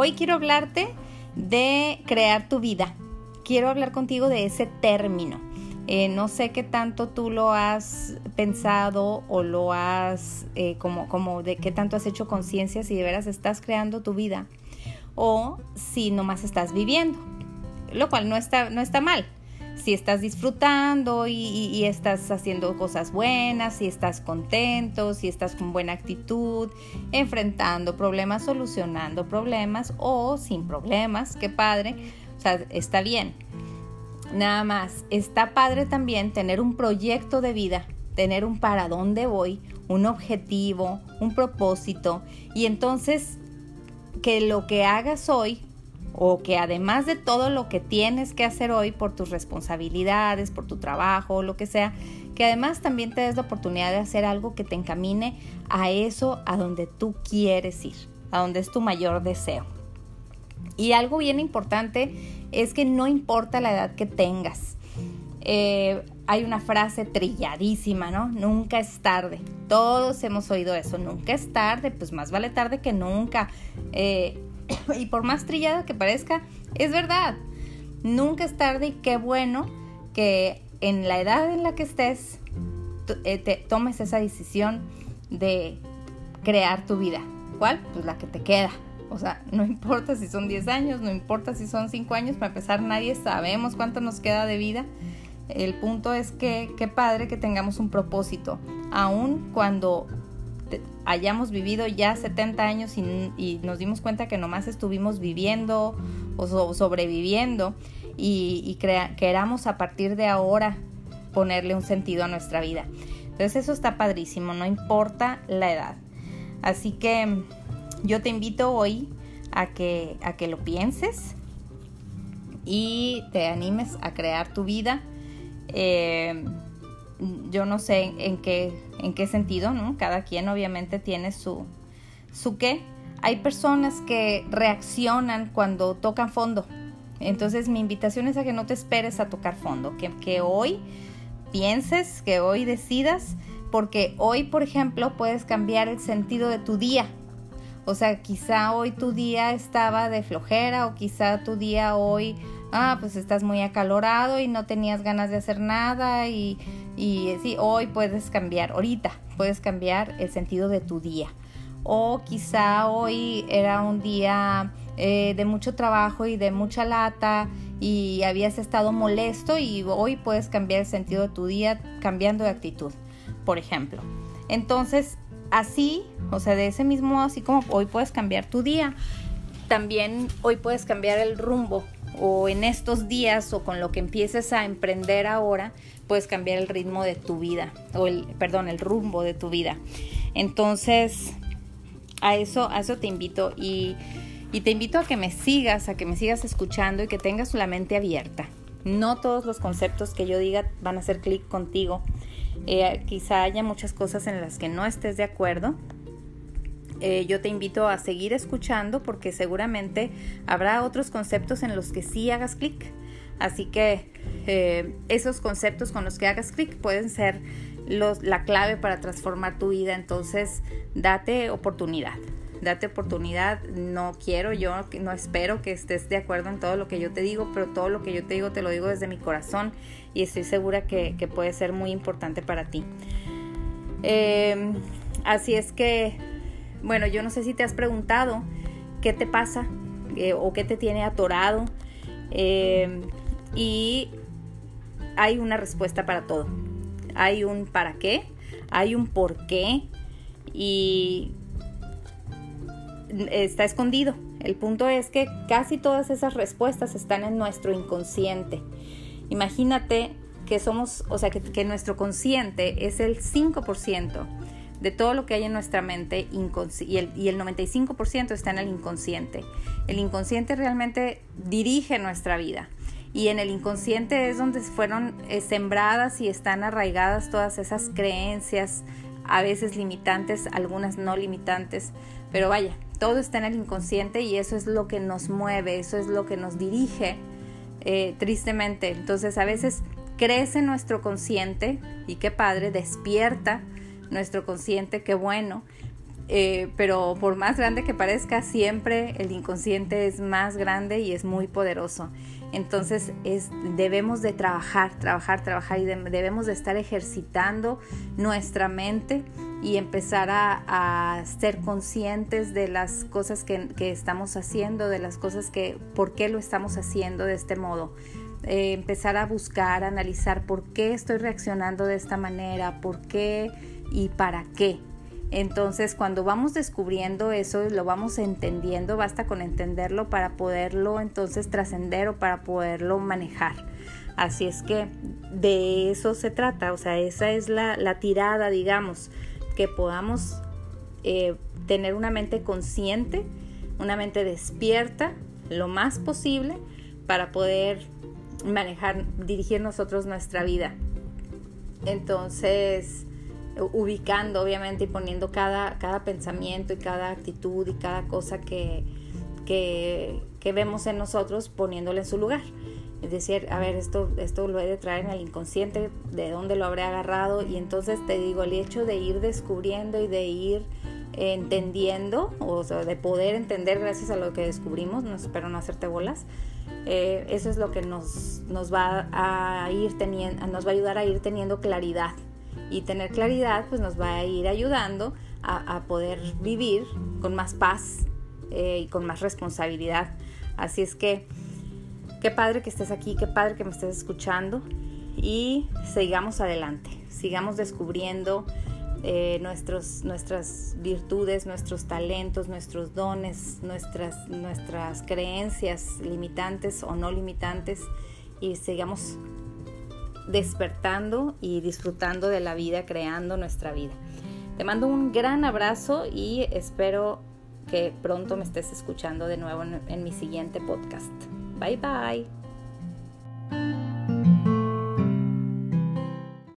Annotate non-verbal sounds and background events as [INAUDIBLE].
hoy quiero hablarte de crear tu vida. Quiero hablar contigo de ese término. Eh, no sé qué tanto tú lo has pensado o lo has, eh, como, como de qué tanto has hecho conciencia si de veras estás creando tu vida o si nomás estás viviendo, lo cual no está, no está mal si estás disfrutando y, estás haciendo cosas buenas, si estás contento, si estás con buena actitud, enfrentando problemas, solucionando problemas o sin problemas, qué padre, o sea, está bien. Nada más, está padre también tener un proyecto de vida, tener un para dónde voy, un objetivo, un propósito y entonces que lo que hagas hoy o que además de todo lo que tienes que hacer hoy por tus responsabilidades, por tu trabajo, lo que sea, que además también te des la oportunidad de hacer algo que te encamine a eso a donde tú quieres ir, a donde es tu mayor deseo. Y algo bien importante es que no importa la edad que tengas. Eh, hay una frase trilladísima, ¿no? Nunca es tarde. Todos hemos oído eso. Nunca es tarde, pues más vale tarde que nunca. Eh, [COUGHS] y por más trillada que parezca, es verdad. Nunca es tarde y qué bueno que en la edad en la que estés eh, te tomes esa decisión de crear tu vida. ¿Cuál? Pues la que te queda. O sea, [LAUGHS] no importa si son 10 años, no importa si son 5 años, para empezar nadie sabemos cuánto nos queda de vida. El punto es que qué padre que tengamos un propósito, aun cuando hayamos vivido ya 70 años y, nos dimos cuenta que nomás estuvimos viviendo o sobreviviendo y, queramos a partir de ahora ponerle un sentido a nuestra vida. Entonces eso está padrísimo, no importa la edad. Así que yo te invito hoy a que, a que lo pienses y te animes a crear tu vida. Eh, yo no sé en qué, en qué sentido, ¿no? Cada quien obviamente tiene su, su qué. Hay personas que reaccionan cuando tocan fondo. Entonces mi invitación es a que no te esperes a tocar fondo, que, que hoy pienses, que hoy decidas, porque hoy, por ejemplo, puedes cambiar el sentido de tu día. O sea, quizá hoy tu día estaba de flojera o quizá tu día hoy, ah, pues estás muy acalorado y no tenías ganas de hacer nada y y sí, hoy puedes cambiar, ahorita puedes cambiar el sentido de tu día. O quizá hoy era un día eh, de mucho trabajo y de mucha lata y habías estado molesto y hoy puedes cambiar el sentido de tu día cambiando de actitud, por ejemplo. Entonces, así, o sea, de ese mismo, así como hoy puedes cambiar tu día, también hoy puedes cambiar el rumbo o en estos días o con lo que empieces a emprender ahora, puedes cambiar el ritmo de tu vida, o el, perdón, el rumbo de tu vida. Entonces, a eso, a eso te invito y, te invito a que me sigas, a que me sigas escuchando y que tengas la mente abierta. No todos los conceptos que yo diga van a hacer clic contigo. Eh, quizá haya muchas cosas en las que no estés de acuerdo, eh, yo te invito a seguir escuchando porque seguramente habrá otros conceptos en los que sí hagas clic. Así que eh, esos conceptos con los que hagas clic pueden ser la clave para transformar tu vida. Entonces, date oportunidad. Date oportunidad. No quiero, yo no espero que estés de acuerdo en todo lo que yo te digo, pero todo lo que yo te digo te lo digo desde mi corazón y estoy segura que, puede ser muy importante para ti. Eh, así es que bueno, yo no sé si te has preguntado qué te pasa eh, o qué te tiene atorado. Eh, y hay una respuesta para todo. Hay un para qué, hay un por qué y está escondido. El punto es que casi todas esas respuestas están en nuestro inconsciente. Imagínate que somos, o sea, que, que nuestro consciente es el 5% de todo lo que hay en nuestra mente y el, y el 95% está en el inconsciente. El inconsciente realmente dirige nuestra vida y en el inconsciente es donde fueron eh, sembradas y están arraigadas todas esas creencias, a veces limitantes, algunas no limitantes, pero vaya, todo está en el inconsciente y eso es lo que nos mueve, eso es lo que nos dirige eh, tristemente. Entonces a veces crece nuestro consciente y qué padre, despierta nuestro consciente, qué bueno. eh, pero por más grande que parezca, siempre el inconsciente es más grande y es muy poderoso. Entonces es, debemos de trabajar, trabajar, trabajar y debemos de estar ejercitando nuestra mente y empezar a, ser conscientes de las cosas que, estamos haciendo, de las cosas que, por qué lo estamos haciendo de este modo. Eh, empezar a buscar, analizar por qué estoy reaccionando de esta manera, por qué y para qué. Entonces, cuando vamos descubriendo eso, lo vamos entendiendo, basta con entenderlo para poderlo entonces trascender o para poderlo manejar. Así es que de eso se trata, o sea, esa es la, la tirada, digamos, que podamos eh, tener una mente consciente, una mente despierta lo más posible para poder manejar, dirigir nosotros nuestra vida. Entonces, ubicando obviamente y poniendo cada, cada pensamiento y cada actitud y cada cosa que, que, que vemos en nosotros, poniéndole en su lugar. Es decir, a ver, esto, esto lo he de traer en el inconsciente, de dónde lo habré agarrado. Y entonces te digo, el hecho de ir descubriendo y de ir entendiendo, o de poder entender gracias a lo que descubrimos, no espero no hacerte bolas, eh, eso es lo que nos, nos va a ir teniendo, nos va a ayudar a ir teniendo claridad. Y tener claridad pues nos va a ir ayudando a, poder vivir con más paz eh, y con más responsabilidad. Así es que Qué padre que estés aquí, qué padre que me estés escuchando y sigamos adelante, sigamos descubriendo eh, nuestros, nuestras virtudes, nuestros talentos, nuestros dones, nuestras, nuestras creencias limitantes o no limitantes y sigamos despertando y disfrutando de la vida, creando nuestra vida. Te mando un gran abrazo y espero que pronto me estés escuchando de nuevo en, mi siguiente podcast. Bye bye.